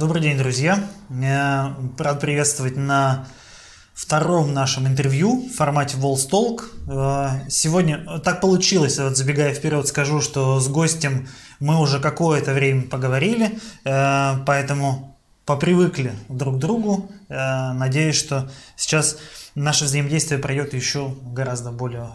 Добрый день, друзья. Я рад приветствовать на втором нашем интервью в формате Волстолк. Э, сегодня так получилось, вот забегая вперед, скажу, что с гостем мы уже какое-то время поговорили, э, поэтому попривыкли друг к другу. Э, надеюсь, что сейчас наше взаимодействие пройдет еще гораздо более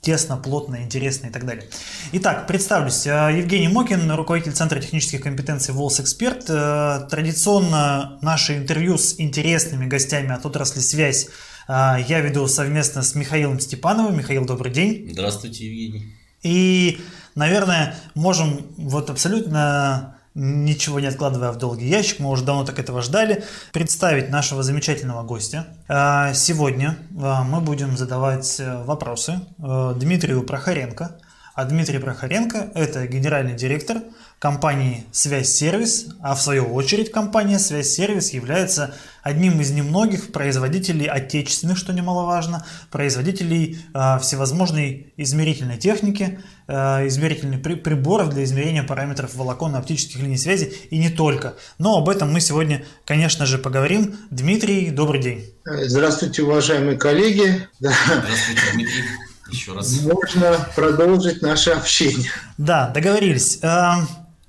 тесно, плотно, интересно и так далее. Итак, представлюсь. Э, Евгений Мокин, руководитель Центра технических компетенций «Волс Эксперт». Э, традиционно наше интервью с интересными гостями от отрасли «Связь» э, я веду совместно с Михаилом Степановым. Михаил, добрый день. Здравствуйте, Евгений. И, наверное, можем вот абсолютно ничего не откладывая в долгий ящик, мы уже давно так этого ждали, представить нашего замечательного гостя. А, сегодня а, мы будем задавать э, вопросы э, Дмитрию Прохоренко. А Дмитрий Прохоренко – это генеральный директор компании «Связь Сервис», а в свою очередь компания «Связь Сервис» является одним из немногих производителей отечественных, что немаловажно, производителей э, всевозможной измерительной техники, э, измерительных при, приборов для измерения параметров волоконно-оптических линий связи и не только. Но об этом мы сегодня, конечно же, поговорим. Дмитрий, добрый день. Здравствуйте, уважаемые коллеги. Здравствуйте, Дмитрий. Еще раз. Можно продолжить наше общение. Да, договорились. Эм,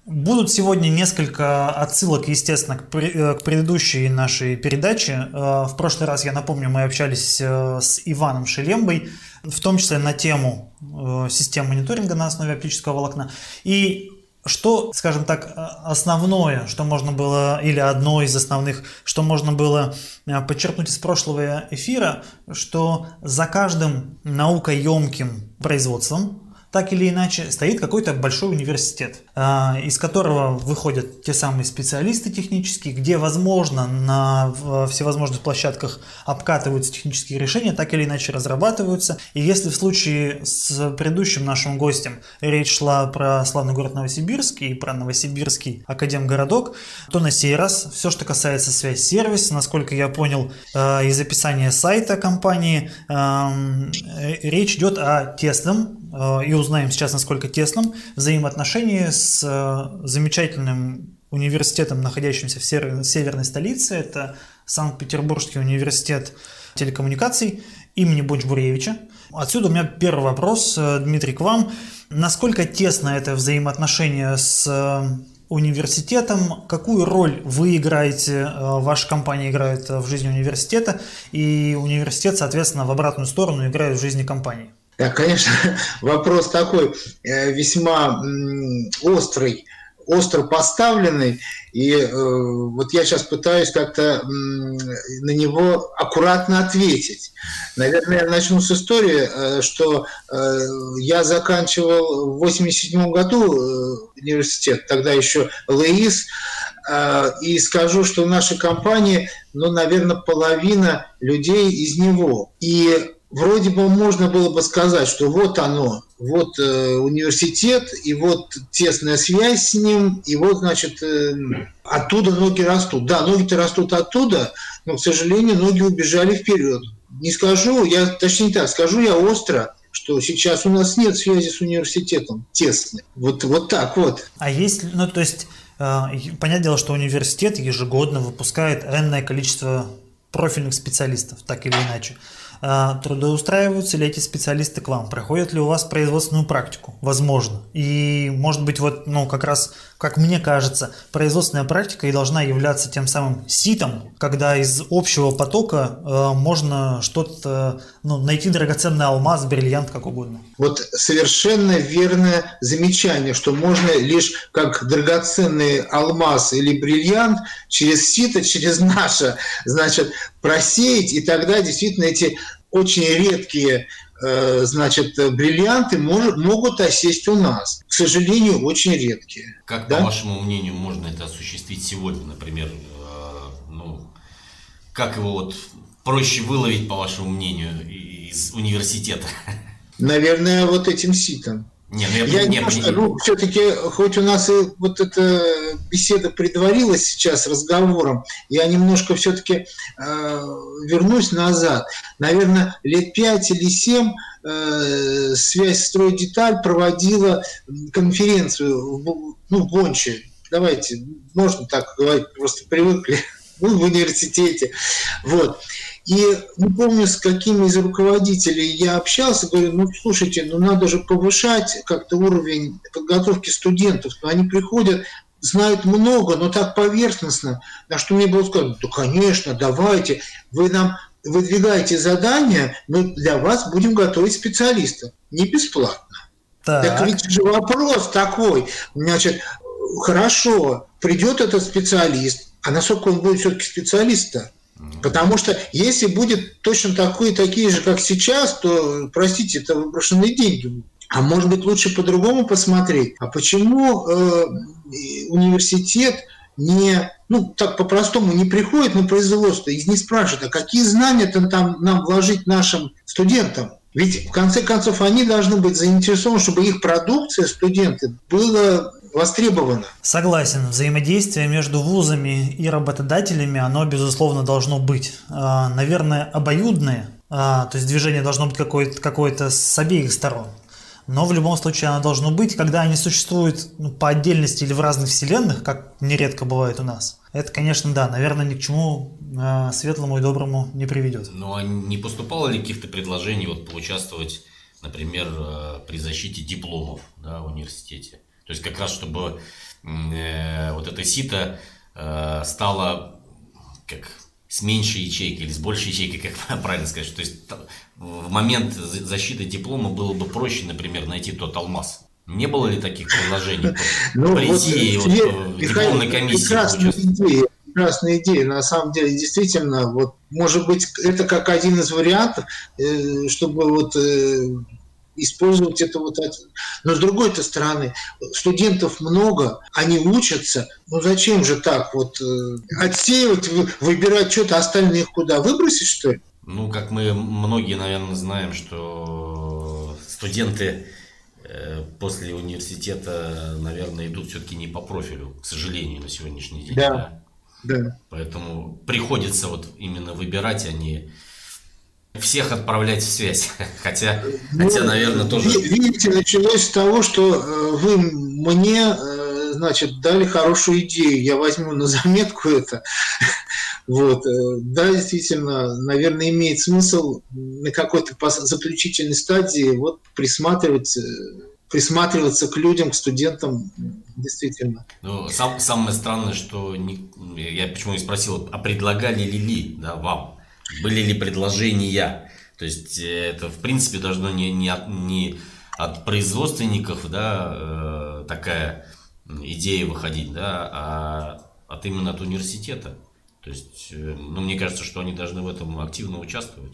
Будут сегодня несколько отсылок, естественно, к, э, к предыдущей нашей передаче. Э, в прошлый раз, я напомню, мы общались э, с Иваном Шелембой, в том числе на тему систем мониторинга на основе оптического волокна. И что, скажем так, основное, что можно было, или одно из основных, что можно было подчеркнуть из прошлого эфира, что за каждым наукоемким производством так или иначе стоит какой-то большой университет, а, из которого выходят те самые специалисты технические, где, возможно, на всевозможных площадках обкатываются технические решения, так или иначе разрабатываются. И если в случае с предыдущим нашим гостем речь шла про славный город Новосибирск и про Новосибирский академгородок, то на сей раз все, что касается связь сервис, насколько я понял а, из описания сайта компании, речь идет о тесном Э, и узнаем сейчас, насколько тесным взаимоотношении с э, замечательным университетом, находящимся в северной столице. Это Санкт-Петербургский университет телекоммуникаций имени Бонч-Бруевича. Отсюда у меня первый вопрос, э, Дмитрий, к вам. Насколько тесно это взаимоотношение с университетом, какую роль вы играете, ваша компания играет в жизни университета, и университет, соответственно, в обратную сторону играет в жизни компании? Да, конечно, вопрос такой э, весьма острый, остро поставленный, и э, вот я сейчас пытаюсь как-то на него аккуратно ответить. Наверное, я начну с истории, э, что я заканчивал в 87 году университет, тогда еще ЛЭИС, и скажу, что в нашей компании, ну, наверное, половина людей из него. И вроде бы можно было бы сказать, что вот оно, вот э, университет, и вот тесная связь с ним, и вот, значит, э, оттуда ноги растут. Да, ноги-то растут оттуда, но, к сожалению, ноги убежали вперед. Не скажу, я, точнее не так, скажу я остро, что сейчас у нас нет связи с университетом тесной. Вот, вот так вот. А есть, ну, то есть, э, понятное дело, что университет ежегодно выпускает энное количество профильных специалистов, так или иначе. А, трудоустраиваются ли эти специалисты к вам? Проходят ли у вас производственную практику? Возможно. И, может быть, вот, ну, как раз, как мне кажется, производственная практика и должна являться тем самым ситом, когда из общего потока э, можно что-то, ну, найти драгоценный алмаз, бриллиант, как угодно. Вот совершенно верное замечание, что можно лишь как драгоценный алмаз или бриллиант через сито, через наше, значит, просеять, и тогда действительно эти очень редкие э, значит, бриллианты могут осесть у нас. К сожалению, очень редкие. Как, да? по вашему мнению, можно это осуществить сегодня, например? Э, ну, как его вот проще выловить, по вашему мнению, из университета? Наверное, вот этим ситом. Не, ну я, я не, немножко, ну, все-таки, хоть у нас и вот эта беседа предварилась сейчас разговором, я немножко все-таки э, вернусь назад. Наверное, лет пять или семь э, связь строй деталь проводила конференцию в, ну, в Бонче, давайте, можно так говорить, просто привыкли ну, в университете. Вот. И не помню, с какими из руководителей я общался, говорю, ну, слушайте, ну, надо же повышать как-то уровень подготовки студентов. Но они приходят, знают много, но так поверхностно. На что мне было сказано, да, конечно, давайте, вы нам выдвигаете задания, мы для вас будем готовить специалиста. Не бесплатно. Так. так ведь же вопрос такой, значит, хорошо, придет этот специалист, а насколько он будет все-таки специалист-то? Потому что если будет точно такой, такие же, как сейчас, то, простите, это выброшенные деньги. А может быть, лучше по-другому посмотреть. А почему э, университет не, ну, так по-простому не приходит на производство и не спрашивает, а какие знания там, там нам вложить нашим студентам? Ведь, в конце концов, они должны быть заинтересованы, чтобы их продукция, студенты, была востребована. Согласен. Взаимодействие между вузами и работодателями, оно, безусловно, должно быть. А, наверное, обоюдное. А, то есть движение должно быть какое-то какое с обеих сторон. Но в любом случае оно должно быть, когда они существуют ну, по отдельности или в разных вселенных, как нередко бывает у нас. Это, конечно, да, наверное, ни к чему э, светлому и доброму не приведет. Ну а не поступало ли каких-то предложений вот поучаствовать, например, э, при защите дипломов да, в университете? То есть как раз чтобы э, вот эта сито э, стала как с меньшей ячейкой или с большей ячейкой, как правильно сказать. То есть в момент защиты диплома было бы проще, например, найти тот алмаз. Не было ли таких предложений? Ну, Прийти вот, вот, в дипломной комиссии. Прекрасная идея, прекрасная идея. На самом деле, действительно, вот, может быть, это как один из вариантов, э, чтобы вот использовать это вот. Но с другой -то стороны, студентов много, они учатся. Ну зачем же так вот э, отсеивать, выбирать что-то, остальных куда? Выбросить, что ли? Ну, как мы многие, наверное, знаем, что студенты э, после университета, наверное, идут все-таки не по профилю, к сожалению, на сегодняшний день. Да. да? Да. Поэтому приходится вот именно выбирать, а не всех отправлять в связь. Хотя, ну, хотя наверное, тоже... Видите, началось с того, что э, вы мне, э, значит, дали хорошую идею. Я возьму на заметку это. Вот. Э, да, действительно, наверное, имеет смысл на какой-то заключительной стадии вот присматривать присматриваться к людям, к студентам, действительно. Ну, сам, самое странное, что не, я почему и спросил, а предлагали ли ли да, вам? Были ли предложения. То есть э, это, в принципе, должно не, не, от, не от производственников да, э, такая идея выходить, да, а от именно от университета. То есть, э, ну, мне кажется, что они должны в этом активно участвовать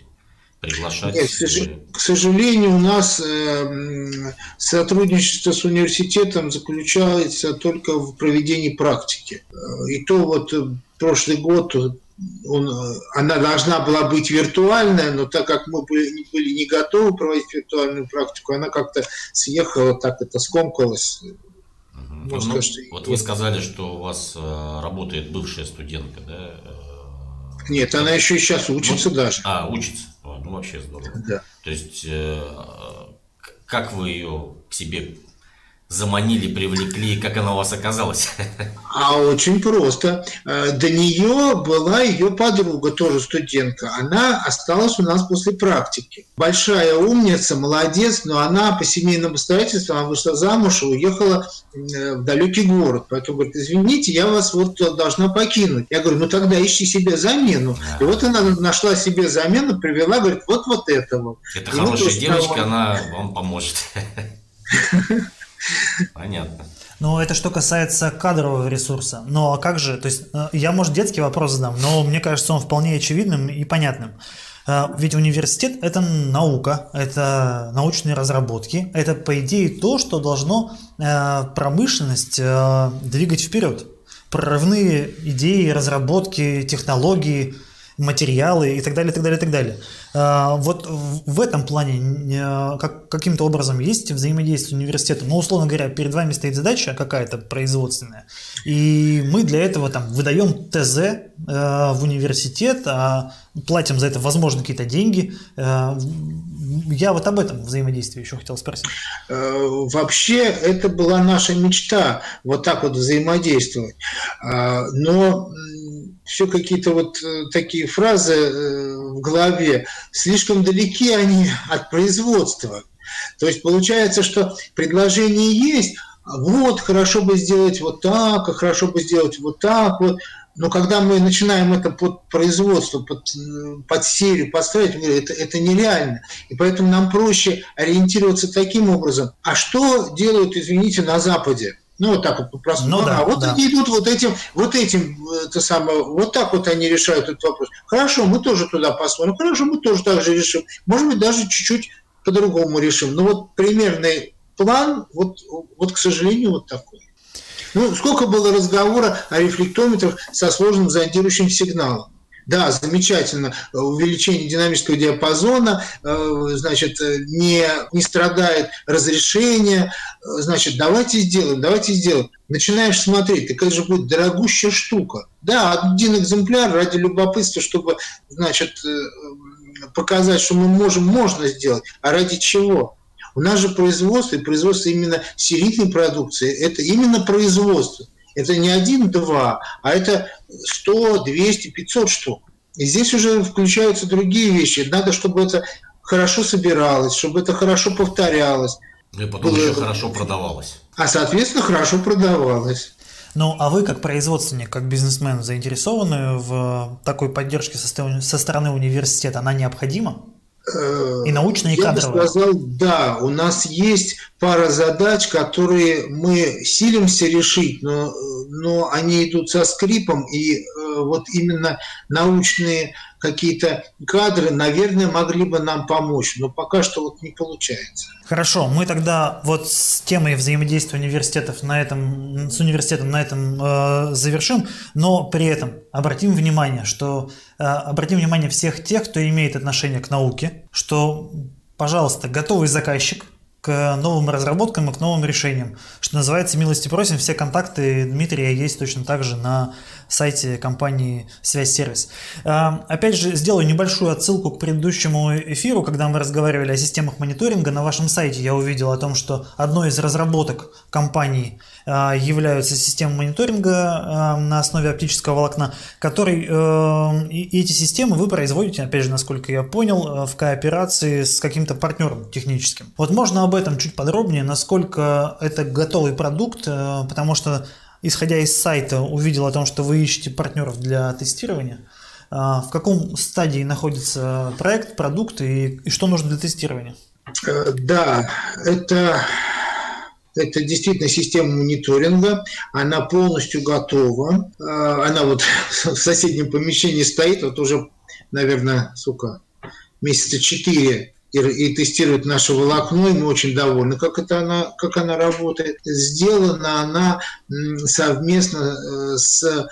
приглашать. Нет, к сожалению, у нас э, сотрудничество с университетом заключается только в проведении практики. И то вот прошлый год он, она должна была быть виртуальная, но так как мы были, были не готовы проводить виртуальную практику, она как-то съехала, так это скомкалась. Угу. Ну, сказать, что... Вот вы сказали, что у вас э, работает бывшая студентка, да? Э, Нет, она еще и сейчас учится ну, даже. А, учится. Ну, вообще здорово. Да. То есть, э, как вы ее к себе заманили, привлекли, как она у вас оказалась? А очень просто. Э, до нее была ее подруга, тоже студентка. Она осталась у нас после практики. Большая умница, молодец, но она по семейным обстоятельствам она вышла замуж и уехала э, в далекий город. Поэтому говорит, извините, я вас вот должна покинуть. Я говорю, ну тогда ищи себе замену. Да. И вот она нашла себе замену, привела, говорит, вот вот этого. Это и хорошая вот девочка, она вам поможет. Понятно. Ну, это что касается кадрового ресурса. Но а как же, то есть э, я, может, детский вопрос задам, но мне кажется, он вполне очевидным и понятным. Э, ведь университет – это наука, это научные разработки, это, по идее, то, что должно э, промышленность двигать вперед. Прорывные идеи, разработки, технологии. Материалы и так далее, и так далее, и так далее. А, вот в этом плане как, каким-то образом есть взаимодействие с университетом. Ну, условно говоря, перед вами стоит задача какая-то производственная, и мы для этого там выдаем ТЗ э, в университет, а платим за это, возможно, какие-то деньги. Э, я вот об этом взаимодействии еще хотел спросить. Э, вообще, это была наша мечта, вот так вот взаимодействовать. Но все какие-то вот такие фразы в голове, слишком далеки они от производства. То есть получается, что предложение есть, вот, хорошо бы сделать вот так, а хорошо бы сделать вот так вот. Но когда мы начинаем это под производство, под, под серию подстраивать, это, это нереально. И поэтому нам проще ориентироваться таким образом. А что делают, извините, на Западе? Ну, вот так вот по-простому. Ну, да, а вот да. они идут вот этим, вот этим, это самое, вот так вот они решают этот вопрос. Хорошо, мы тоже туда посмотрим. Хорошо, мы тоже так же решим. Может быть, даже чуть-чуть по-другому решим. Но вот примерный план, вот, вот, к сожалению, вот такой. Ну, сколько было разговора о рефлектометрах со сложным зондирующим сигналом. Да, замечательно. Увеличение динамического диапазона, э, значит, не, не страдает разрешение. Значит, давайте сделаем, давайте сделаем. Начинаешь смотреть, так это же будет дорогущая штука. Да, один экземпляр ради любопытства, чтобы, значит, э, показать, что мы можем, можно сделать. А ради чего? У нас же производство, и производство именно серийной продукции, это именно производство. Это не один-два, а это 100, 200, 500 штук. И здесь уже включаются другие вещи. Надо, чтобы это хорошо собиралось, чтобы это хорошо повторялось. И потом было... еще хорошо продавалось. А, соответственно, хорошо продавалось. Ну, а вы, как производственник, как бизнесмен, заинтересованы в такой поддержке со стороны университета? Она необходима? И научные, и Я бы сказал, да, у нас есть пара задач, которые мы силимся решить, но, но они идут со скрипом, и э, вот именно научные какие-то кадры, наверное, могли бы нам помочь, но пока что вот не получается. Хорошо, мы тогда вот с темой взаимодействия университетов на этом, с университетом на этом э, завершим, но при этом обратим внимание, что э, обратим внимание всех тех, кто имеет отношение к науке, что, пожалуйста, готовый заказчик – к новым разработкам и к новым решениям. Что называется, милости просим, все контакты Дмитрия есть точно так же на сайте компании «Связь Сервис». А, опять же, сделаю небольшую отсылку к предыдущему эфиру, когда мы разговаривали о системах мониторинга. На вашем сайте я увидел о том, что одной из разработок компании являются системы мониторинга а, на основе оптического волокна, который э, и эти системы вы производите, опять же, насколько я понял, э, в кооперации с каким-то партнером техническим. Вот можно об этом чуть подробнее, насколько это готовый продукт, э, потому что исходя из сайта, увидел о том, что вы ищете партнеров для тестирования. А, в каком стадии находится проект, продукт и, и что нужно для тестирования? Да, это, это действительно система мониторинга, она полностью готова. Э, она вот в соседнем помещении стоит, вот уже, наверное, сука, месяца четыре и, и тестирует наше волокно, и мы очень довольны, как, это она, как она работает. Сделана она совместно э, с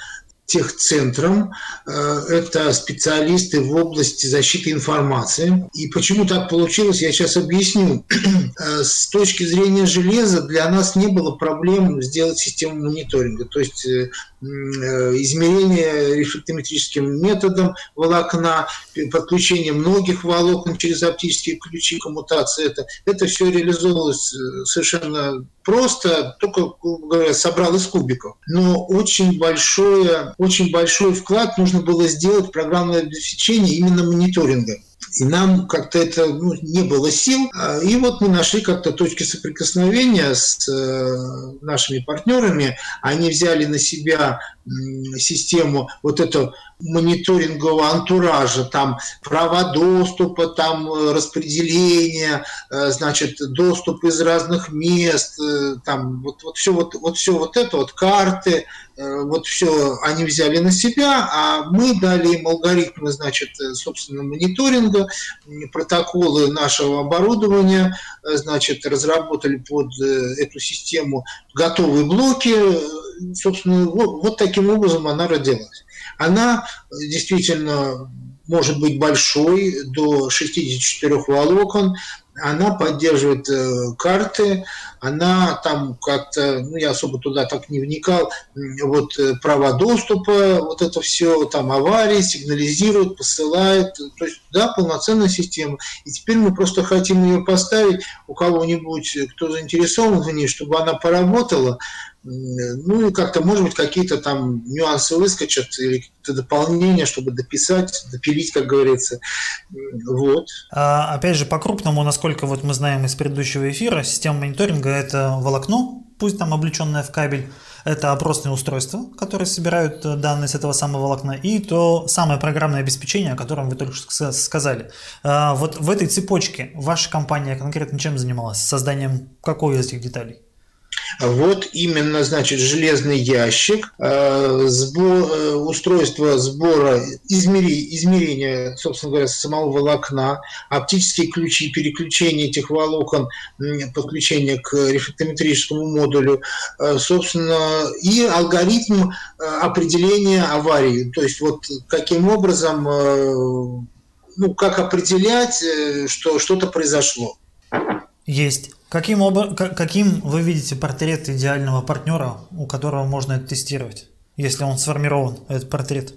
техцентром. Э, это специалисты в области защиты информации. И почему так получилось, я сейчас объясню. Э, с точки зрения железа для нас не было проблем сделать систему мониторинга. То есть э, измерение рефлектометрическим методом волокна, подключение многих волокон через оптические ключи, коммутация. Это, это все реализовывалось совершенно просто, только, говоря, собрал из кубиков. Но очень большое, очень большой вклад нужно было сделать в программное обеспечение именно мониторинга. И нам как-то это ну, не было сил. А, и вот мы нашли как-то точки соприкосновения с э, нашими партнерами. Они взяли на себя систему вот эту мониторингового антуража, там права доступа, там э, распределение, э, значит, доступ из разных мест, там вот, вот все вот, вот все вот это, вот карты, вот все они взяли на себя, а мы дали им алгоритмы, значит, собственно, мониторинга, протоколы нашего оборудования, значит, разработали под эту систему готовые блоки, собственно, вот, вот таким образом она родилась. Она действительно может быть большой, до 64 волокон, она поддерживает э, карты, она там как-то, ну я особо туда так не вникал, вот э, права доступа, вот это все, там аварии, сигнализирует, посылает, то есть да, полноценная система. И теперь мы просто хотим ее поставить у кого-нибудь, кто заинтересован в ней, чтобы она поработала, ну и как-то, может быть, какие-то там нюансы выскочат или какие-то дополнения, чтобы дописать, допилить, как говорится. Вот. А, опять же, по-крупному, насколько вот мы знаем из предыдущего эфира, система мониторинга – это волокно, пусть там облеченное в кабель, это опросные устройства, которые собирают данные с этого самого волокна, и то самое программное обеспечение, о котором вы только что сказали. А, вот в этой цепочке ваша компания конкретно чем занималась? Созданием какой из этих деталей? Вот именно, значит, железный ящик, э, сбор, э, устройство сбора, измери, измерения, собственно говоря, самого волокна, оптические ключи, переключение этих волокон, подключение к рефлектометрическому модулю, э, собственно, и алгоритм определения аварии. То есть вот каким образом, ну, как определять, что что-то произошло. Есть. Каким, об... каким вы видите портрет идеального партнера, у которого можно это тестировать, если он сформирован, этот портрет?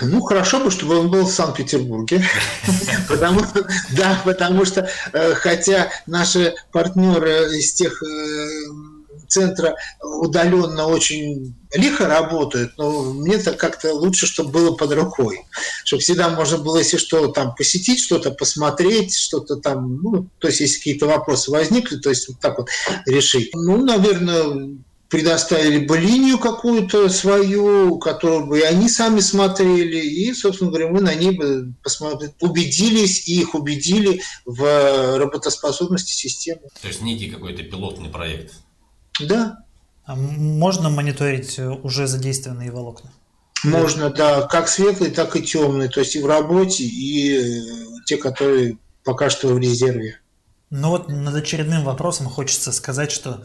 Ну, хорошо бы, чтобы он был в Санкт-Петербурге. Потому да, потому что, э, хотя наши партнеры из тех э, центра удаленно очень лихо работают, но мне-то как-то лучше, чтобы было под рукой. Чтобы всегда можно было, если что, там посетить что-то, посмотреть, что-то там, ну, то есть если какие-то вопросы возникли, то есть вот так вот решить. Ну, наверное, предоставили бы линию какую-то свою, которую бы они сами смотрели, и, собственно говоря, мы на ней бы посмотрели, убедились и их убедили в работоспособности системы. То есть некий какой-то пилотный проект. Да. А можно мониторить э, уже задействованные волокна? Можно, да, как светлый, так и темный, то есть и в работе, и э, те, которые пока что в резерве. Ну вот над очередным вопросом хочется сказать, что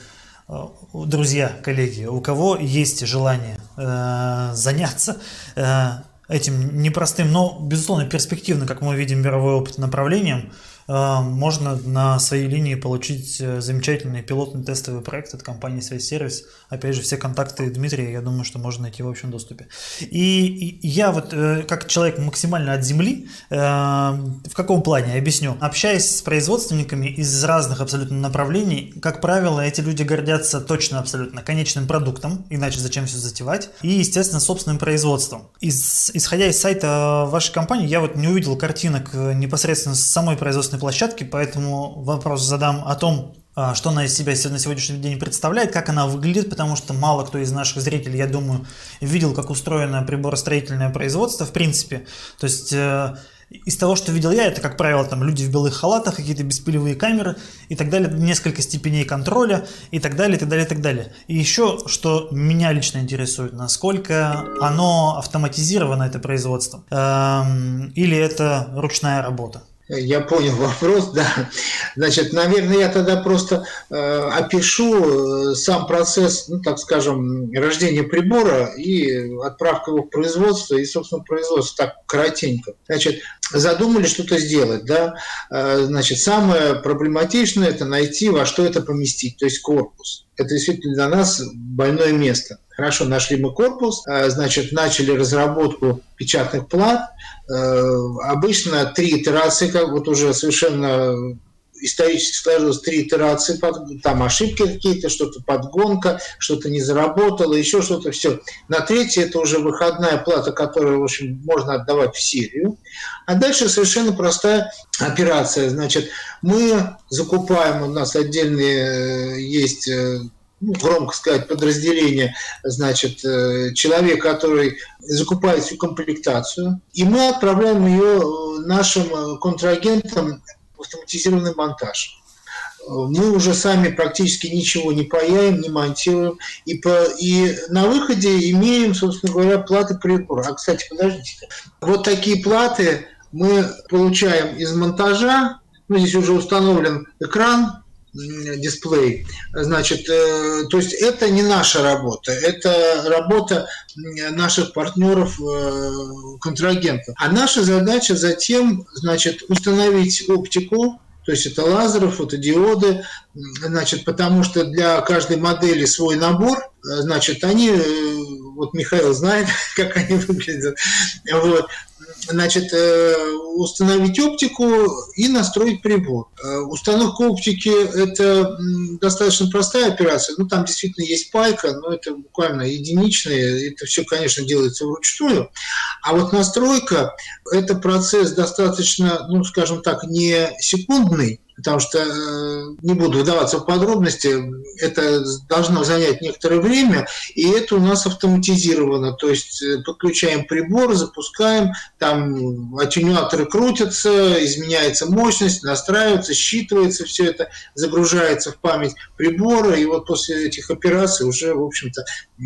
э, друзья, коллеги, у кого есть желание э, заняться э, этим непростым, но, безусловно, перспективно, как мы видим, мировой опыт направлением, можно на своей линии получить э, замечательный пилотный тестовый проект от компании «Связь Сервис». Опять же, все контакты Дмитрия, я думаю, что можно найти в общем доступе. И, я вот, э, как человек максимально от земли, э, в каком плане, объясню. Общаясь с производственниками из разных абсолютно направлений, как правило, эти люди гордятся точно абсолютно конечным продуктом, иначе зачем все затевать, и, естественно, собственным производством. Из, исходя из сайта вашей компании, я вот не увидел картинок непосредственно с самой производственной площадке, поэтому вопрос задам о том, а, что она из себя на сегодняшний день представляет, как она выглядит, потому что мало кто из наших зрителей, я думаю, видел, как устроено приборостроительное производство, в принципе. То есть э, из того, что видел я, это, как правило, там люди в белых халатах, какие-то беспылевые камеры и так далее, несколько степеней контроля и так далее, и так далее, и так далее. И еще, что меня лично интересует, насколько оно автоматизировано, это производство, эм, или это ручная работа. Я понял вопрос, да. Значит, наверное, я тогда просто э, опишу э, сам процесс, ну, так скажем, рождения прибора и отправка его в производство, и, собственно, производство так коротенько. Значит, задумали что-то сделать, да. Э, значит, самое проблематичное – это найти, во что это поместить, то есть корпус. Это действительно для нас больное место. Хорошо, нашли мы корпус, э, значит, начали разработку печатных плат. Э, обычно три итерации, как вот уже совершенно исторически сложилось три итерации, там ошибки какие-то, что-то подгонка, что-то не заработало, еще что-то, все. На третье это уже выходная плата, которую, в общем, можно отдавать в серию. А дальше совершенно простая операция. Значит, мы закупаем, у нас отдельные э, есть ну, громко сказать, подразделение, значит, э, человек, который закупает всю комплектацию, и мы отправляем ее э, нашим э, контрагентам автоматизированный монтаж. Мы уже сами практически ничего не паяем, не монтируем, и, по, и на выходе имеем, собственно говоря, платы прибора. А, кстати, подождите, вот такие платы мы получаем из монтажа, ну, здесь уже установлен экран, дисплей. Значит, э, то есть это не наша работа, это работа наших партнеров, э, контрагентов. А наша задача затем, значит, установить оптику, то есть это лазеры, фотодиоды, значит, потому что для каждой модели свой набор, значит, они, вот Михаил знает, как они выглядят, вот, значит, э, установить оптику и настроить прибор. Э, установка оптики – это достаточно простая операция. Ну, там действительно есть пайка, но это буквально единичная. Это все, конечно, делается вручную. А вот настройка – это процесс достаточно, ну, скажем так, не секундный, потому что э, не буду вдаваться в подробности, это должно занять некоторое время, и это у нас автоматизировано, то есть э, подключаем прибор, запускаем, там аттенюаторы крутятся, изменяется мощность, настраивается, считывается все это, загружается в память прибора, и вот после этих операций уже, в общем-то,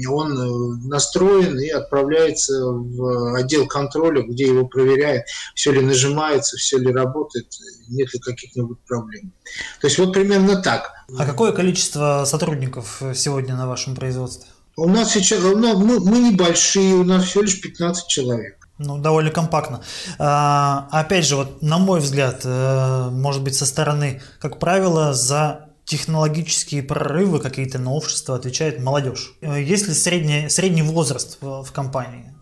он э, настроен и отправляется в отдел контроля, где его проверяют, все ли нажимается, все ли работает, нет ли каких-нибудь проблем проблем. То есть вот примерно так. А какое количество сотрудников сегодня на вашем производстве? У нас сейчас, ну, мы, мы небольшие, у нас всего лишь 15 человек. Ну, довольно компактно. А, опять же, вот на мой взгляд, э, может быть, со стороны, как правило, за технологические прорывы, какие-то новшества отвечает молодежь. Э, есть ли средний, средний возраст в, в компании?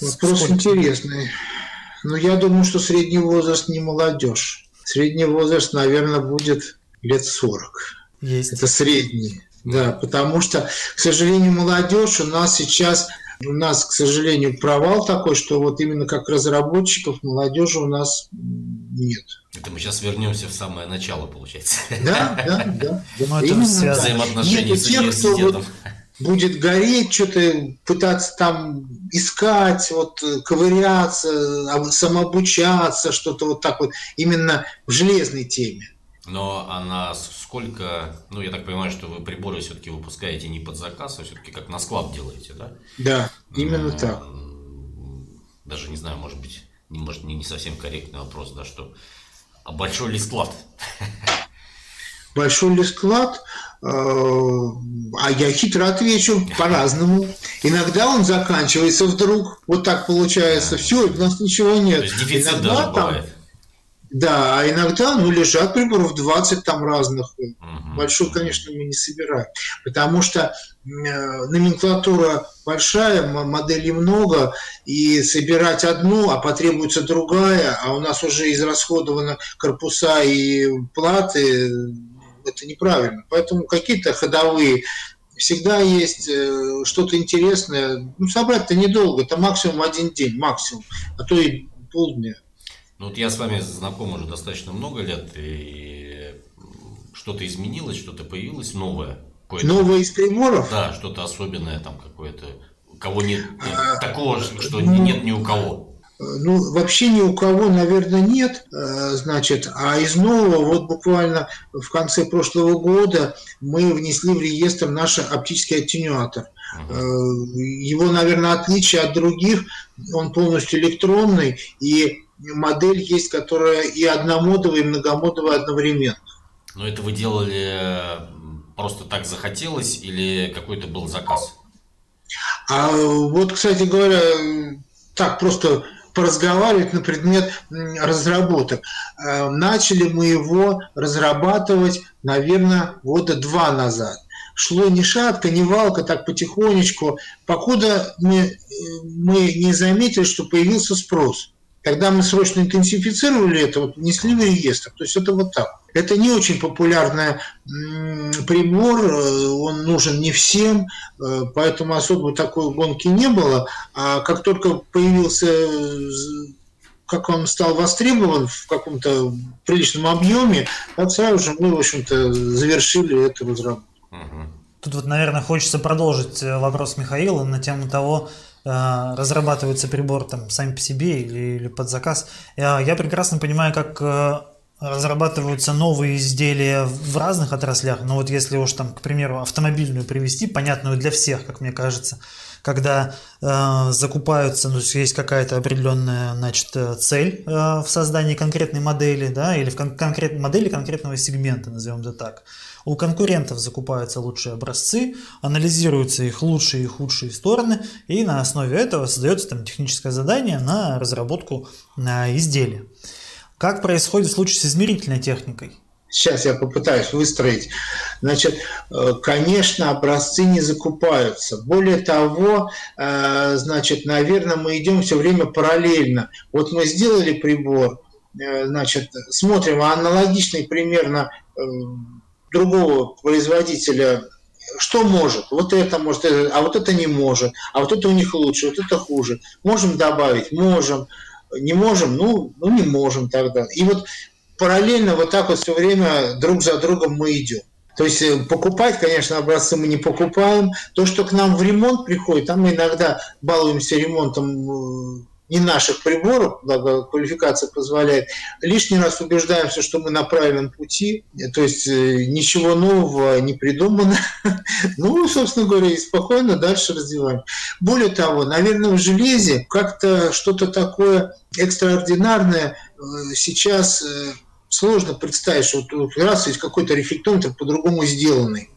Вопрос Сколько? интересный. Но ну, я думаю, что средний возраст не молодежь. Средний возраст, наверное, будет лет 40. Есть. Это средний. Да, потому что, к сожалению, молодежь у нас сейчас, у нас, к сожалению, провал такой, что вот именно как разработчиков молодежи у нас нет. Это мы сейчас вернемся в самое начало, получается. Да, да, да. Ну, это взаимоотношения с тех, кто вот будет гореть, что-то пытаться там искать, вот ковыряться, самообучаться, что-то вот так вот, именно в железной теме. Но она сколько, ну я так понимаю, что вы приборы все-таки выпускаете не под заказ, а все-таки как на склад делаете, да? Да, именно ну, так. Даже не знаю, может быть, не, может, не, не совсем корректный вопрос, да, что а большой ли склад? Большой ли склад? Э, а я хитро отвечу по-разному. Иногда он заканчивается вдруг, вот так получается, все, у нас ничего нет. Иногда там, бывает. Да, а иногда ну, лежат приборов 20 там разных. Угу. Большой, конечно, мы не собираем. Потому что э, номенклатура большая, моделей много, и собирать одну, а потребуется другая, а у нас уже израсходованы корпуса и платы, это неправильно. Поэтому какие-то ходовые всегда есть э, что-то интересное. Ну, собрать-то недолго, это максимум один день, максимум, а то и полдня. Ну вот я с вами знаком уже достаточно много лет, и что-то изменилось, что-то появилось новое. Новое из приборов? Да, что-то особенное там какое-то. Кого нет, а, такого, что ну, нет ни у кого. Ну, вообще ни у кого, наверное, нет, э, значит, а из нового, вот буквально в конце прошлого года мы внесли в реестр наш оптический аттенюатор. Э, его, наверное, отличие от других, он полностью электронный, и модель есть, которая и одномодовая, и многомодовая одновременно. Но это вы делали просто так захотелось или какой-то был заказ? А вот, кстати говоря, так просто поразговаривать на предмет разработок. Э, начали мы его разрабатывать, наверное, года два назад. Шло ни шатка, ни валка, так потихонечку, покуда мы, э, мы не заметили, что появился спрос. Тогда мы срочно интенсифицировали это, вот, внесли в реестр. То есть это вот так. Это не очень популярный прибор, э, он нужен не всем, э, поэтому особо такой гонки не было. А как только появился как он стал востребован в каком-то приличном объеме, так сразу же мы, в общем-то, завершили эту разработку. Тут вот, наверное, хочется продолжить э, вопрос Михаила на тему того, разрабатывается прибор там сам по себе или, или под заказ. Я, я прекрасно понимаю, как разрабатываются новые изделия в разных отраслях, но вот если уж там, к примеру, автомобильную привести, понятную для всех, как мне кажется, когда э, закупаются, ну, есть какая-то определенная, значит, цель э, в создании конкретной модели, да, или в кон- конкретной модели конкретного сегмента, назовем это так. У конкурентов закупаются лучшие образцы, анализируются их лучшие и худшие стороны, и на основе этого создается там техническое задание на разработку э, изделия. Как происходит в случае с измерительной техникой? Сейчас я попытаюсь выстроить. Значит, э, конечно, образцы не закупаются. Более того, э, значит, наверное, мы идем все время параллельно. Вот мы сделали прибор, э, значит, смотрим аналогичный примерно другого производителя что может? Вот это может, а вот это не может, а вот это у них лучше, вот это хуже. Можем добавить? Можем не можем, ну, ну не можем тогда. И вот параллельно вот так вот все время друг за другом мы идем. То есть э, покупать, конечно, образцы мы не покупаем. То, что к нам в ремонт приходит, там мы иногда балуемся ремонтом э, не наших приборов, благо квалификация позволяет, лишний раз убеждаемся, что мы на правильном пути, то есть э, ничего нового не придумано. Ну, собственно говоря, и спокойно дальше развиваем. Более того, наверное, в железе как-то что-то такое экстраординарное сейчас сложно представить, что вот раз есть какой-то рефлектометр по-другому сделанный.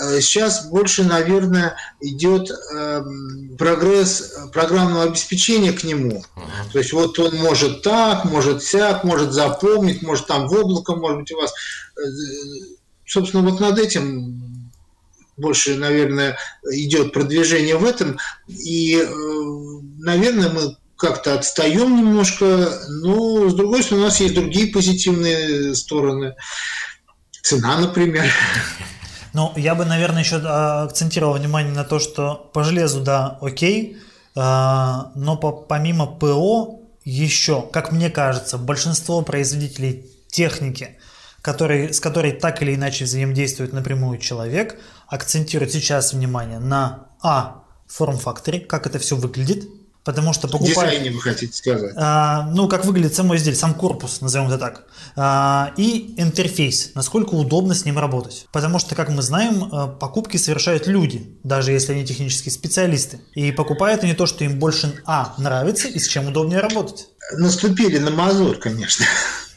Э, сейчас больше, наверное, идет эм, прогресс программного обеспечения к нему. Uh-huh. То есть вот он может так, может сяк, может запомнить, может там в облако, может быть у вас. Э, собственно, вот над этим больше, наверное, идет продвижение в этом. И, э, наверное, мы как-то отстаем немножко, но с другой стороны у нас есть другие позитивные стороны. Цена, например. Ну, я бы, наверное, еще а, акцентировал внимание на то, что по железу, да, окей, а, но по, помимо ПО еще, как мне кажется, большинство производителей техники, который, с которой так или иначе взаимодействует напрямую человек, акцентируют сейчас внимание на А, форм-факторе, как это все выглядит, Потому что покупать... Дизайне вы хотите сказать. А, ну, как выглядит само изделие, сам корпус, назовем это так. А, и интерфейс, насколько удобно с ним работать. Потому что, как мы знаем, а, покупки совершают люди, даже если они технические специалисты. И покупают они то, что им больше, а, нравится и с чем удобнее работать. Наступили на мозоль, конечно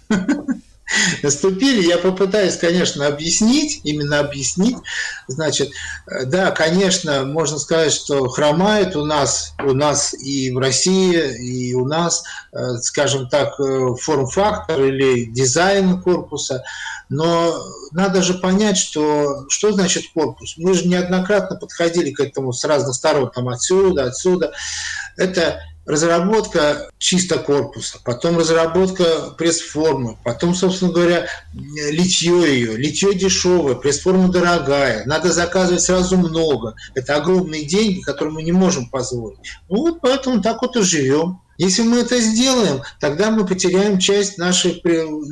наступили. Я попытаюсь, конечно, объяснить, именно объяснить. Значит, э, да, конечно, можно сказать, что хромает у нас, у нас и в России, и у нас, э, скажем так, э, форм-фактор или дизайн корпуса. Но надо же понять, что, что значит корпус. Мы же неоднократно подходили к этому с разных сторон, там отсюда, отсюда. Это разработка чисто корпуса, потом разработка пресс-формы, потом, собственно говоря, литье ее. Литье дешевое, пресс-форма дорогая, надо заказывать сразу много. Это огромные деньги, которые мы не можем позволить. Ну вот поэтому так вот и живем. Если мы это сделаем, тогда мы потеряем часть нашей,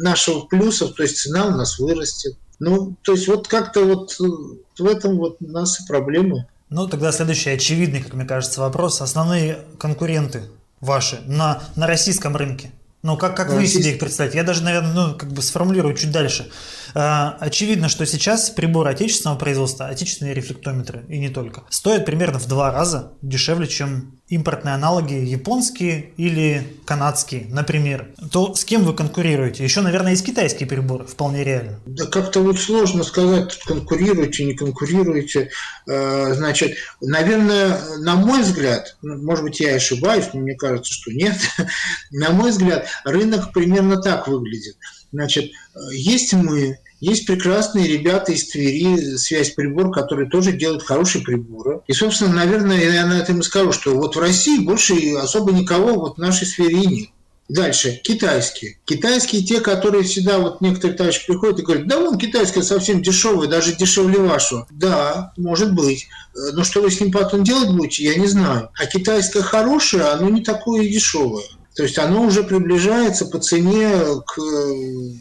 нашего плюсов, то есть цена у нас вырастет. Ну, то есть вот как-то вот в этом вот у нас и проблемы. Ну, тогда следующий очевидный, как мне кажется, вопрос. Основные конкуренты ваши на, на российском рынке. Ну, как, как вы себе их представляете? Я даже, наверное, ну, как бы сформулирую чуть дальше. А, очевидно, что сейчас приборы отечественного производства, отечественные рефлектометры и не только, стоят примерно в два раза дешевле, чем импортные аналоги японские или канадские, например. То с кем вы конкурируете? Еще, наверное, есть китайские приборы, вполне реально. Да как-то вот сложно сказать, конкурируете, не конкурируете. А, значит, наверное, на мой взгляд, ну, может быть, я ошибаюсь, но мне кажется, что нет, на мой взгляд, рынок примерно так выглядит. Значит, есть мы, есть прекрасные ребята из Твери, связь прибор, которые тоже делают хорошие приборы. И, собственно, наверное, я на этом и скажу, что вот в России больше особо никого вот в нашей сфере и нет. Дальше, китайские. Китайские те, которые всегда, вот некоторые товарищи приходят и говорят, да вон китайская совсем дешевая, даже дешевле вашего. Да, может быть. Но что вы с ним потом делать будете, я не знаю. А китайская хорошая, оно не такое дешевое. То есть оно уже приближается по цене к,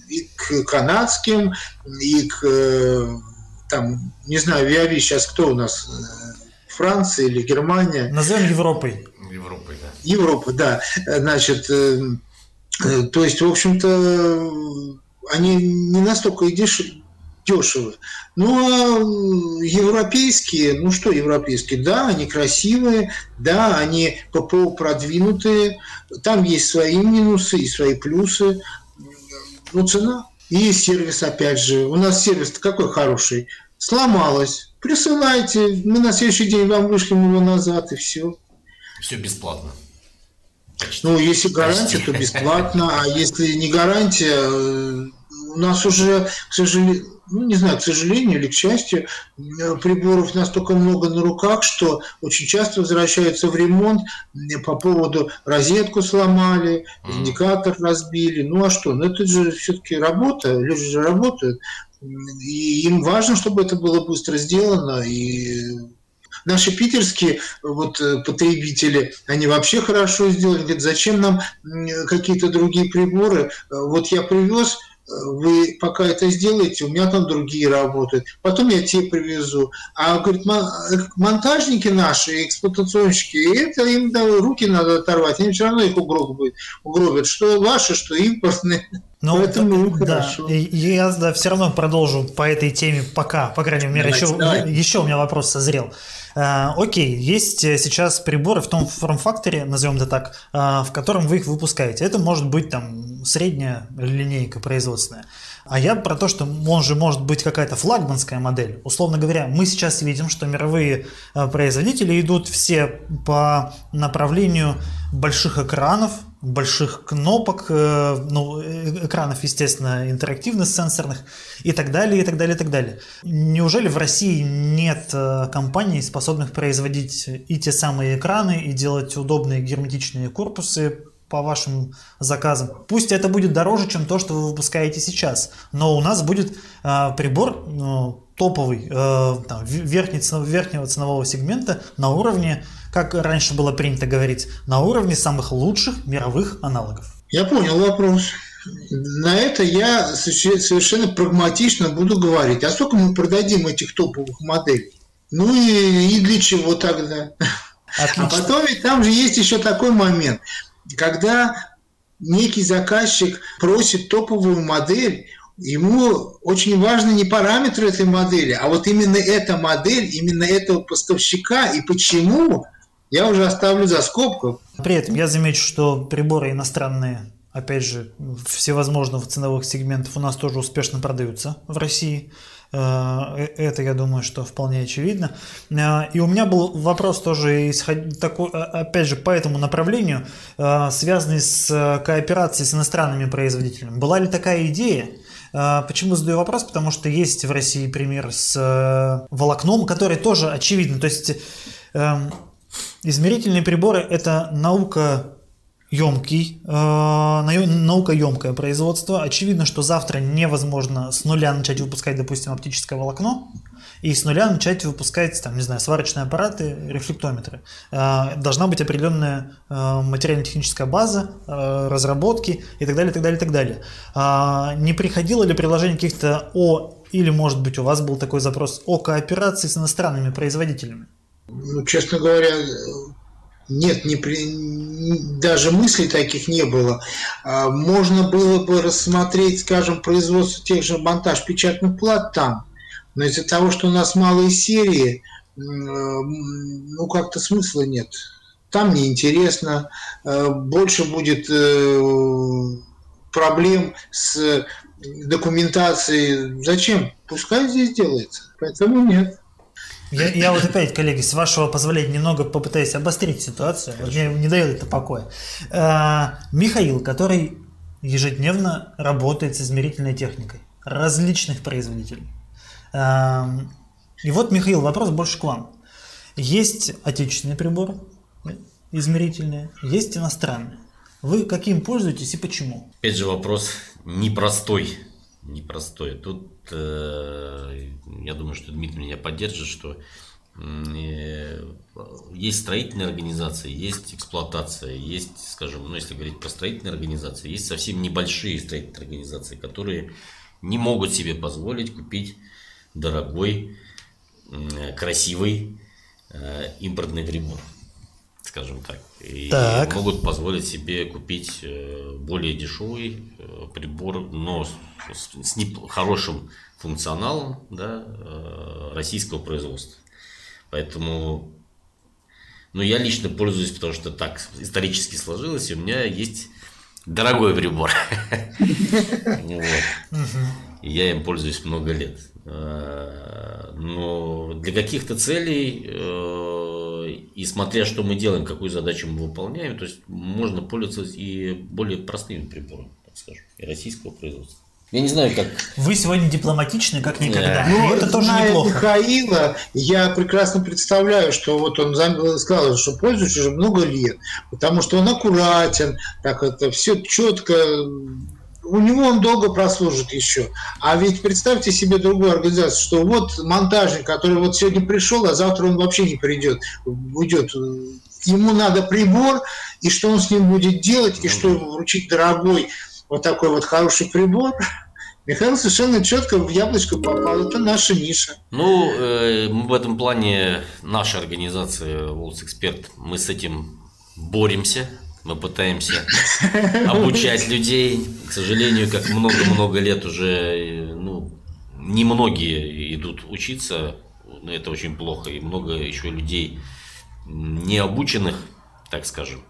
и к канадским, и к, там, не знаю, Виави сейчас кто у нас, Франция или Германия? Назовем Европой. Европой, да. Европа, да. Значит, э, э, то есть, в общем-то, они не настолько и дешевы. Ну, а европейские, ну что европейские, да, они красивые, да, они ППО продвинутые, там есть свои минусы и свои плюсы, ну, цена. И сервис, опять же, у нас сервис какой хороший, сломалось, присылайте, мы на следующий день вам вышлем его назад, и все. Все бесплатно. Почти. Ну, если гарантия, Почти. то бесплатно, а если не гарантия, э, у нас уже, к сожалению, ну, не знаю, к сожалению или к счастью, э, приборов настолько много на руках, что очень часто возвращаются в ремонт по поводу розетку сломали, индикатор разбили. Ну а что? Ну это же все-таки работа, люди же работают. И им важно, чтобы это было быстро сделано. И наши питерские вот, э, потребители, они вообще хорошо сделали. Говорят, зачем нам какие-то другие приборы? Э, вот я привез, вы пока это сделаете, у меня там другие работают, потом я те привезу. А, говорит, монтажники наши, эксплуатационщики, это им да, руки надо оторвать, они все равно их угробят, угробят что ваши, что импортные. Ну, Поэтому да, хорошо. Я да, все равно продолжу по этой теме пока, по крайней мере, давайте, еще, давайте. еще у меня вопрос созрел. Э, окей, есть э, сейчас приборы в том форм-факторе, назовем это так, э, в котором вы их выпускаете. Это может быть там средняя линейка производственная. А я про то, что он же может быть какая-то флагманская модель. Условно говоря, мы сейчас видим, что мировые производители идут все по направлению больших экранов, больших кнопок, э, ну, э, экранов, естественно, интерактивных, сенсорных и так далее, и так далее, и так далее. Неужели в России нет э, компаний, способных производить и те самые экраны, и делать удобные герметичные корпусы по вашим заказам. Пусть это будет дороже, чем то, что вы выпускаете сейчас, но у нас будет э, прибор ну, топовый, э, там, верхний, верхнего ценового сегмента на уровне как раньше было принято говорить, на уровне самых лучших мировых аналогов. Я понял вопрос. На это я совершенно прагматично буду говорить. А сколько мы продадим этих топовых моделей? Ну и, и для чего тогда? Отлично. А потом ведь там же есть еще такой момент, когда некий заказчик просит топовую модель, ему очень важны не параметры этой модели, а вот именно эта модель, именно этого поставщика и почему я уже оставлю за скобку. При этом я замечу, что приборы иностранные, опять же, всевозможных ценовых сегментов у нас тоже успешно продаются в России. Э, э, это, я думаю, что вполне очевидно. Э, и у меня был вопрос тоже, такой, опять же, по этому направлению, связанный с кооперацией с иностранными производителями. Была ли такая идея? Почему задаю вопрос? Потому что есть в России пример с волокном, который тоже очевидно. То есть эм, Измерительные приборы – это наука емкий, э, наукоемкое производство. Очевидно, что завтра невозможно с нуля начать выпускать, допустим, оптическое волокно и с нуля начать выпускать, там, не знаю, сварочные аппараты, рефлектометры. Э, должна быть определенная э, материально-техническая база, э, разработки и так далее, так далее, так далее. Э, не приходило ли предложение каких-то о, или, может быть, у вас был такой запрос о кооперации с иностранными производителями? ну, честно говоря, нет, не при, даже мыслей таких не было. А, можно было бы рассмотреть, скажем, производство тех же монтаж печатных плат там, но из-за того, что у нас малые серии, ну, как-то смысла нет. Там неинтересно, а, больше будет э, проблем с документацией. Зачем? Пускай здесь делается. Поэтому нет. Я, я вот опять, коллеги, с вашего позволения немного попытаюсь обострить ситуацию. Вот мне не дает это покоя. А, Михаил, который ежедневно работает с измерительной техникой различных производителей. А, и вот, Михаил, вопрос больше к вам. Есть отечественные приборы измерительные, есть иностранные. Вы каким пользуетесь и почему? Опять же вопрос непростой. Непростой. Тут я думаю, что Дмитрий меня поддержит, что э, есть строительные организации, есть эксплуатация, есть, скажем, ну если говорить про строительные организации, есть совсем небольшие строительные организации, которые не могут себе позволить купить дорогой, красивый э, импортный прибор. Скажем так. И Так. могут позволить себе купить э, более дешевый э, прибор, но с, с неп- хорошим функционалом да, э, российского производства. Поэтому ну, я лично пользуюсь, потому что так исторически сложилось, и у меня есть дорогой прибор. Я им пользуюсь много лет. Но для каких-то целей, и смотря, что мы делаем, какую задачу мы выполняем, то есть можно пользоваться и более простыми приборами, так скажем, и российского производства. Я не знаю, как Вы сегодня дипломатичны, как никогда. Да. И это тоже зная неплохо. Михаила, я прекрасно представляю, что вот он сказал, что пользуется уже много лет, потому что он аккуратен, так это все четко. У него он долго прослужит еще. А ведь представьте себе другую организацию, что вот монтажник, который вот сегодня пришел, а завтра он вообще не придет, уйдет. Ему надо прибор, и что он с ним будет делать, и что ему вручить дорогой вот такой вот хороший прибор. Михаил совершенно четко в яблочко попал. Это наша ниша. Ну, э, в этом плане, наша организация Волс Эксперт, мы с этим боремся, мы пытаемся обучать людей. К сожалению, как много-много лет уже, ну, немногие идут учиться, но это очень плохо, и много еще людей необученных, так скажем.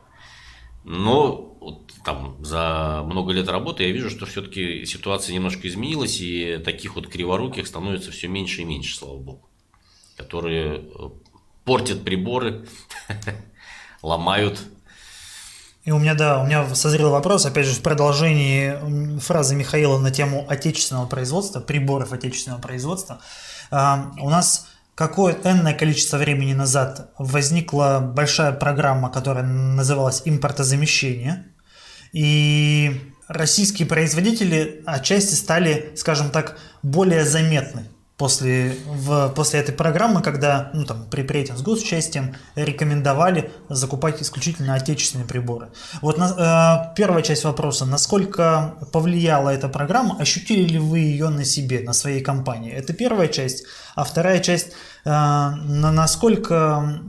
Но вот там за много лет работы я вижу, что все-таки ситуация немножко изменилась, и таких вот криворуких становится все меньше и меньше, слава богу, которые э, портят приборы, ломают. И у меня, да, у меня созрел вопрос, опять же, в продолжении фразы Михаила на тему отечественного производства, приборов отечественного производства. А, У нас какое-то энное количество времени назад возникла большая программа, которая называлась импортозамещение. И российские производители отчасти стали, скажем так, более заметны после, в, после этой программы, когда ну, там, предприятиям с госучастием рекомендовали закупать исключительно отечественные приборы. Вот на- э, первая часть вопроса. Насколько повлияла эта программа? Ощутили ли вы ее на себе, на своей компании? Это первая часть. А вторая часть. э, на насколько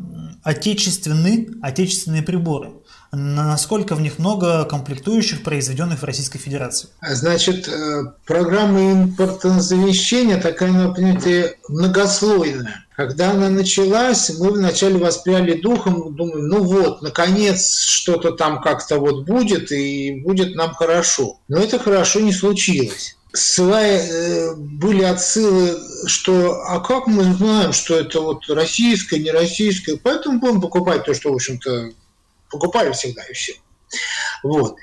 отечественны отечественные приборы? На- Насколько в них много комплектующих, произведенных в Российской Федерации? Значит, э, программа импортозамещения такая, ну, понимаете, многослойная. Когда она началась, мы вначале воспряли духом, думаем, ну вот, наконец что-то там как-то вот будет, и будет нам хорошо. Но это хорошо не случилось. Ссылая, э, были отсылы, что а как мы знаем, что это вот российское, не российское, поэтому будем покупать то, что, в общем-то, покупали всегда и все. Вот.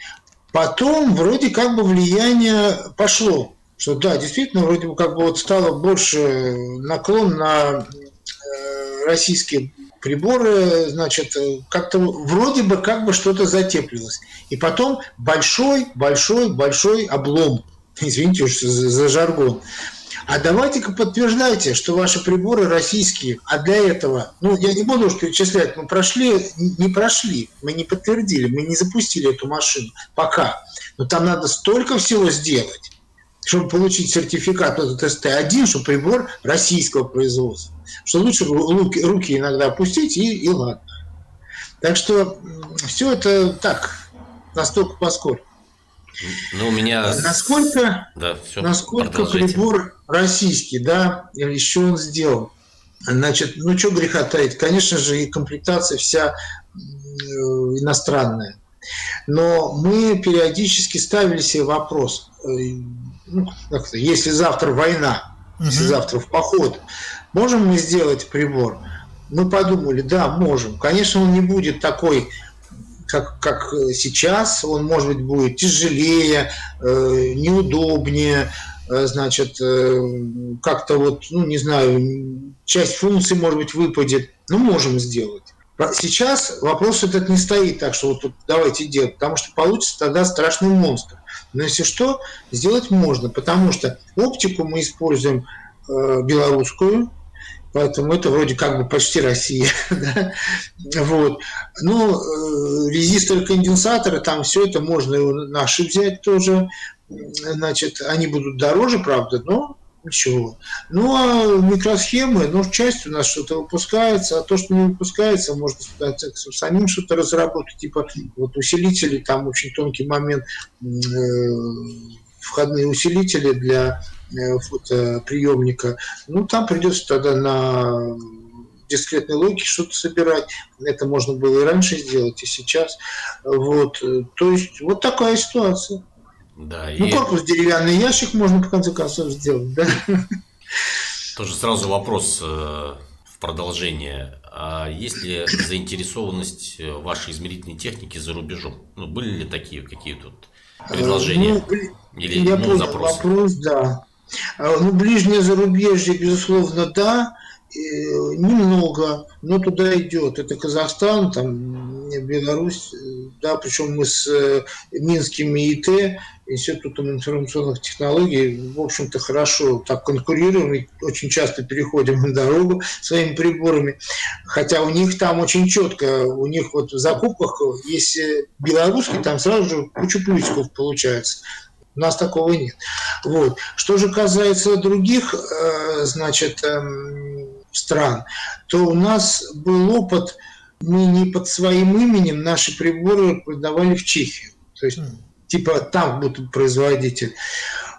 Потом вроде как бы влияние пошло, что да, действительно, вроде бы как бы вот стало больше наклон на э, российские приборы, значит, э, как-то вроде бы как бы что-то затеплилось. И потом большой, большой, большой облом. Извините уж за, за жаргон. А давайте-ка подтверждайте, что ваши приборы российские, а для этого, ну, я не буду уж перечислять, мы прошли, не прошли, мы не подтвердили, мы не запустили эту машину пока. Но там надо столько всего сделать, чтобы получить сертификат этот СТ-1, что прибор российского производства. Что лучше руки, руки иногда опустить и, и ладно. Так что все это так, настолько поскольку. Ну, у меня... Насколько, Да, все, насколько прибор российский, да, еще он сделал. Значит, ну что греха таить, конечно же, и комплектация вся иностранная. Но мы периодически ставили себе вопрос, ну, если завтра война, угу. если завтра в поход, можем мы сделать прибор? Мы подумали, да, можем. Конечно, он не будет такой как, как сейчас, он, может быть, будет тяжелее, э, неудобнее, э, значит, э, как-то вот, ну, не знаю, часть функций, может быть, выпадет. Ну, можем сделать. Сейчас вопрос этот не стоит так, что вот тут давайте делать, потому что получится тогда страшный монстр. Но если что, сделать можно, потому что оптику мы используем э, белорусскую, Поэтому это вроде как бы почти Россия. да? вот. Ну, резисторы, конденсаторы, там все это можно наши взять тоже. Значит, они будут дороже, правда, но Ничего. Ну, а микросхемы, ну, часть у нас что-то выпускается, а то, что не выпускается, можно самим что-то разработать, типа вот усилители, там очень тонкий момент, э, входные усилители для э, фотоприемника. Ну, там придется тогда на дискретной логике что-то собирать. Это можно было и раньше сделать, и сейчас. Вот. То есть вот такая ситуация. Да, ну, и... корпус деревянный ящик можно, в конце концов, сделать, да? Тоже сразу вопрос э, в продолжение. А есть ли заинтересованность э, вашей измерительной техники за рубежом? Ну, были ли такие какие-то предложения? Ну, Или я ну, понял запросы? вопрос, да. А, ну, ближнее зарубежье, безусловно, да. Немного, но туда идет. Это Казахстан, там Беларусь, да, причем мы с э, Минским ИИТ Институтом информационных технологий, в общем-то, хорошо так конкурируем и очень часто переходим на дорогу своими приборами. Хотя у них там очень четко, у них вот в закупках, если белорусский, там сразу же куча плюсиков получается. У нас такого нет. Вот. Что же касается других, э, значит, эм, стран, то у нас был опыт, мы не под своим именем наши приборы продавали в Чехию. То есть типа там будут производитель.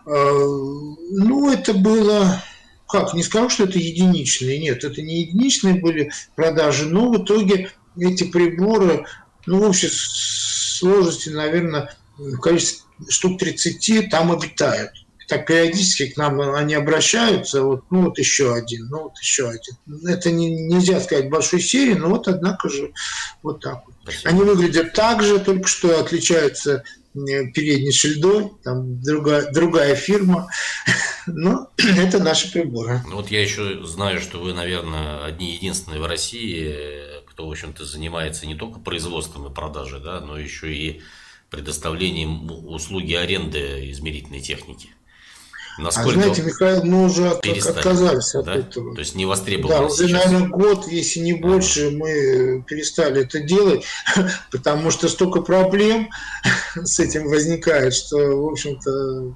А, ну, это было, как, не скажу, что это единичные, нет, это не единичные были продажи, но в итоге эти приборы, ну, в общей сложности, наверное, в количестве штук 30 там обитают. Так периодически к нам они обращаются, вот, ну вот еще один, ну вот еще один. Это не, нельзя сказать большой серии, но вот однако же вот так вот. Они выглядят так же, только что отличаются передней шильдой, там другая, другая фирма, но это наши приборы. Ну вот я еще знаю, что вы, наверное, одни единственные в России, кто, в общем-то, занимается не только производством и продажей, да, но еще и предоставлением услуги аренды измерительной техники. Насколько а знаете, Михаил, мы уже перестали, отказались от да? этого. То есть не востребовано Да, уже, сейчас. наверное, год, если не больше, ага. мы перестали это делать, потому что столько проблем с этим возникает, что, в общем-то,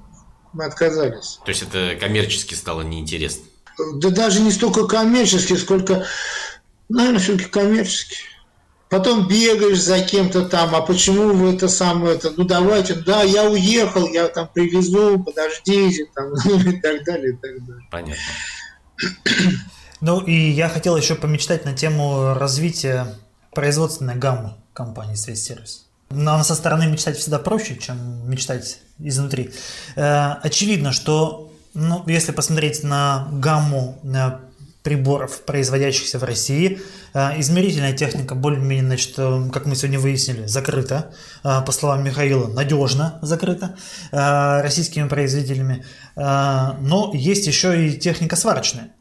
мы отказались. То есть это коммерчески стало неинтересно? Да даже не столько коммерчески, сколько, наверное, все-таки коммерчески. Потом бегаешь за кем-то там, а почему вы это самое, это, ну давайте, да, я уехал, я там привезу, подождите, там, и так далее, и так далее. Понятно. Ну и я хотел еще помечтать на тему развития производственной гаммы компании Связь Сервис. Нам со стороны мечтать всегда проще, чем мечтать изнутри. Э, очевидно, что ну, если посмотреть на гамму на приборов, производящихся в России. Э, измерительная техника более-менее, значит, э, как мы сегодня выяснили, закрыта, э, по словам Михаила, надежно закрыта российскими производителями. Но есть еще и техника сварочная.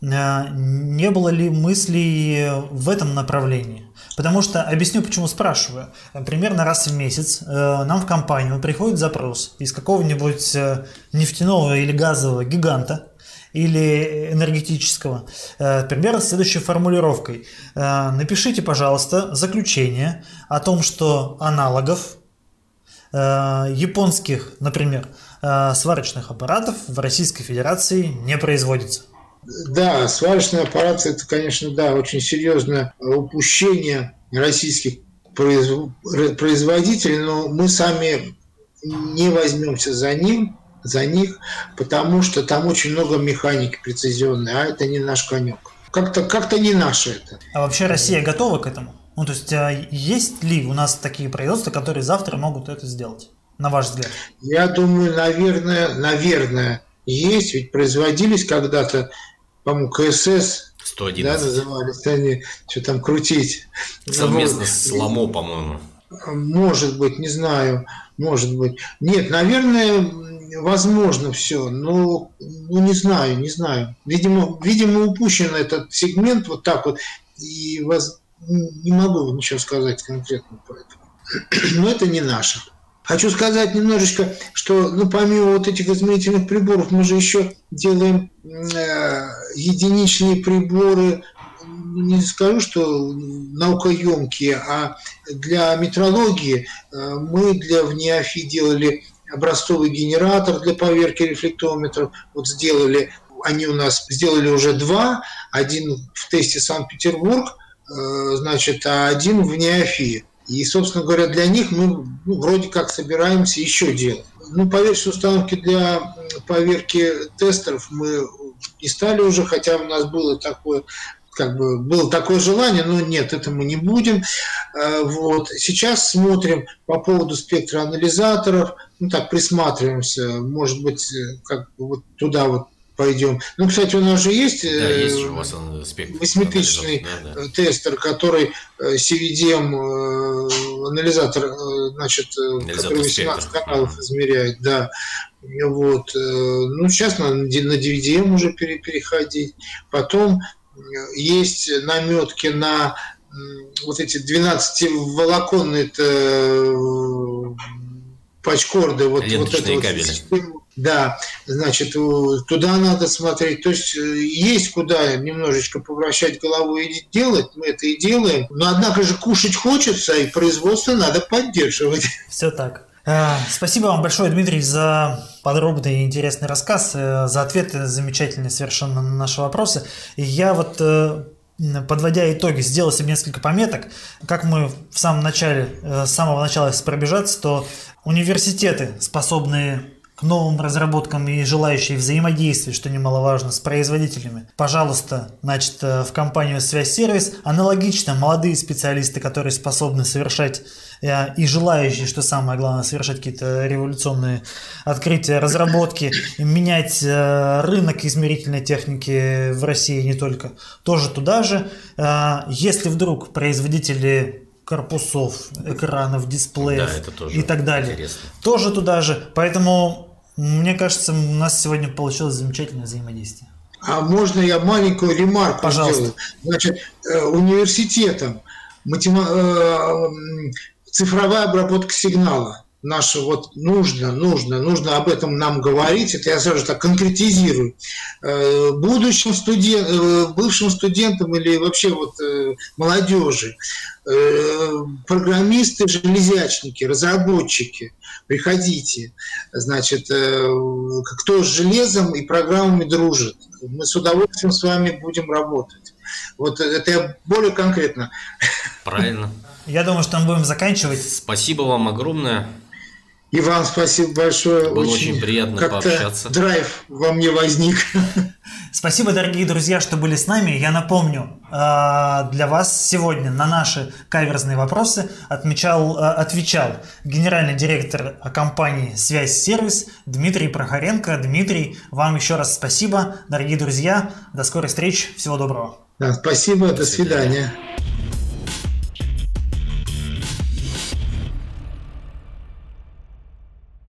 Не было ли мыслей в этом направлении? Потому что, объясню, почему спрашиваю. Примерно раз в месяц нам в компанию приходит запрос из какого-нибудь нефтяного или газового гиганта, или энергетического. Э, примерно с следующей формулировкой. Э, напишите, пожалуйста, заключение о том, что аналогов э, японских, например, сварочных аппаратов в Российской Федерации не производится. Да, сварочные аппараты – это, конечно, да, очень серьезное упущение российских производителей, но мы сами не возьмемся за ним, за них, потому что там очень много механики прецизионной, а это не наш конек. Как-то как не наше это. А вообще Россия готова к этому? Ну, то есть, а есть ли у нас такие производства, которые завтра могут это сделать, на ваш взгляд? Я думаю, наверное, наверное, есть, ведь производились когда-то, по-моему, КСС, 111. Да, назывались они, что там крутить. Совместно с Ламо, по-моему. Может быть, не знаю, может быть. Нет, наверное, возможно все, но ну, не знаю, не знаю. Видимо, видимо, упущен этот сегмент вот так вот, и вас, не могу ничего сказать конкретно по этому. Но это не наше. Хочу сказать немножечко, что ну, помимо вот этих измерительных приборов, мы же еще делаем э, единичные приборы, не скажу, что наукоемкие, а для метрологии э, мы для ВНИАФИ делали образцовый генератор для поверки рефлектометров. Вот сделали, они у нас сделали уже два. Один в тесте Санкт-Петербург, э, значит, а один в Неофии. И, собственно говоря, для них мы ну, вроде как собираемся еще делать. Ну, поверхностные установки для поверки тестеров мы не стали уже, хотя у нас было такое как бы было такое желание, но нет, это мы не будем. Э, вот. Сейчас смотрим по поводу спектра анализаторов, ну так присматриваемся, может быть, э, как бы вот туда вот пойдем. Ну, кстати, у нас же есть, да, э, есть же у вас восьмитысячный да, да. тестер, который CVDM анализатор, значит, анализатор который 18 спектр. каналов ага. измеряет, да. Вот. Ну, сейчас на, на DVDM уже переходить. Потом есть наметки на вот эти 12-волоконные э, пачкорды, вот, вот это вот систему, да, значит, туда надо смотреть. То есть э, есть куда немножечко повращать головой и делать, мы это и делаем. Но однако же кушать хочется, и производство надо поддерживать. Все так. Э, спасибо вам большое, Дмитрий, за подробный и интересный рассказ, э, за ответы замечательные совершенно на наши вопросы. И я вот э, подводя итоги, сделал себе несколько пометок. Как мы в самом начале, с самого начала пробежаться, то университеты, способные к новым разработкам и желающие взаимодействовать, что немаловажно, с производителями. Пожалуйста, значит, в компанию «Связь Сервис» аналогично молодые специалисты, которые способны совершать Э, и желающие, что самое главное, совершать какие-то революционные открытия, разработки, менять э, рынок измерительной техники в России не только, тоже туда же. Э, если вдруг производители корпусов, экранов, дисплеев да, и так далее, интересно. тоже туда же. Поэтому, мне кажется, у нас сегодня получилось замечательное взаимодействие. А можно я маленькую ремарку Пожалуйста. сделаю? Значит, университетом матема цифровая обработка сигнала наша вот нужно, нужно, нужно об этом нам говорить, это я сразу так конкретизирую. Э, будущим студент, э, бывшим студентам или вообще вот э, молодежи, программисты, железячники, разработчики, приходите. Значит, кто с железом и программами дружит, мы с удовольствием с вами будем работать. Вот это я более конкретно. Правильно. Я думаю, что мы будем заканчивать. Спасибо вам огромное. И вам спасибо большое. Было очень, очень приятно пообщаться. Драйв во мне возник. Спасибо, дорогие друзья, что были с нами. Я напомню, а, для вас сегодня на наши каверзные вопросы отмечал, а, отвечал генеральный директор компании «Связь Сервис» Дмитрий Прохоренко. Дмитрий, вам еще раз спасибо. Дорогие друзья, до скорой встречи. Всего доброго. Да, спасибо, до, до свидания. свидания.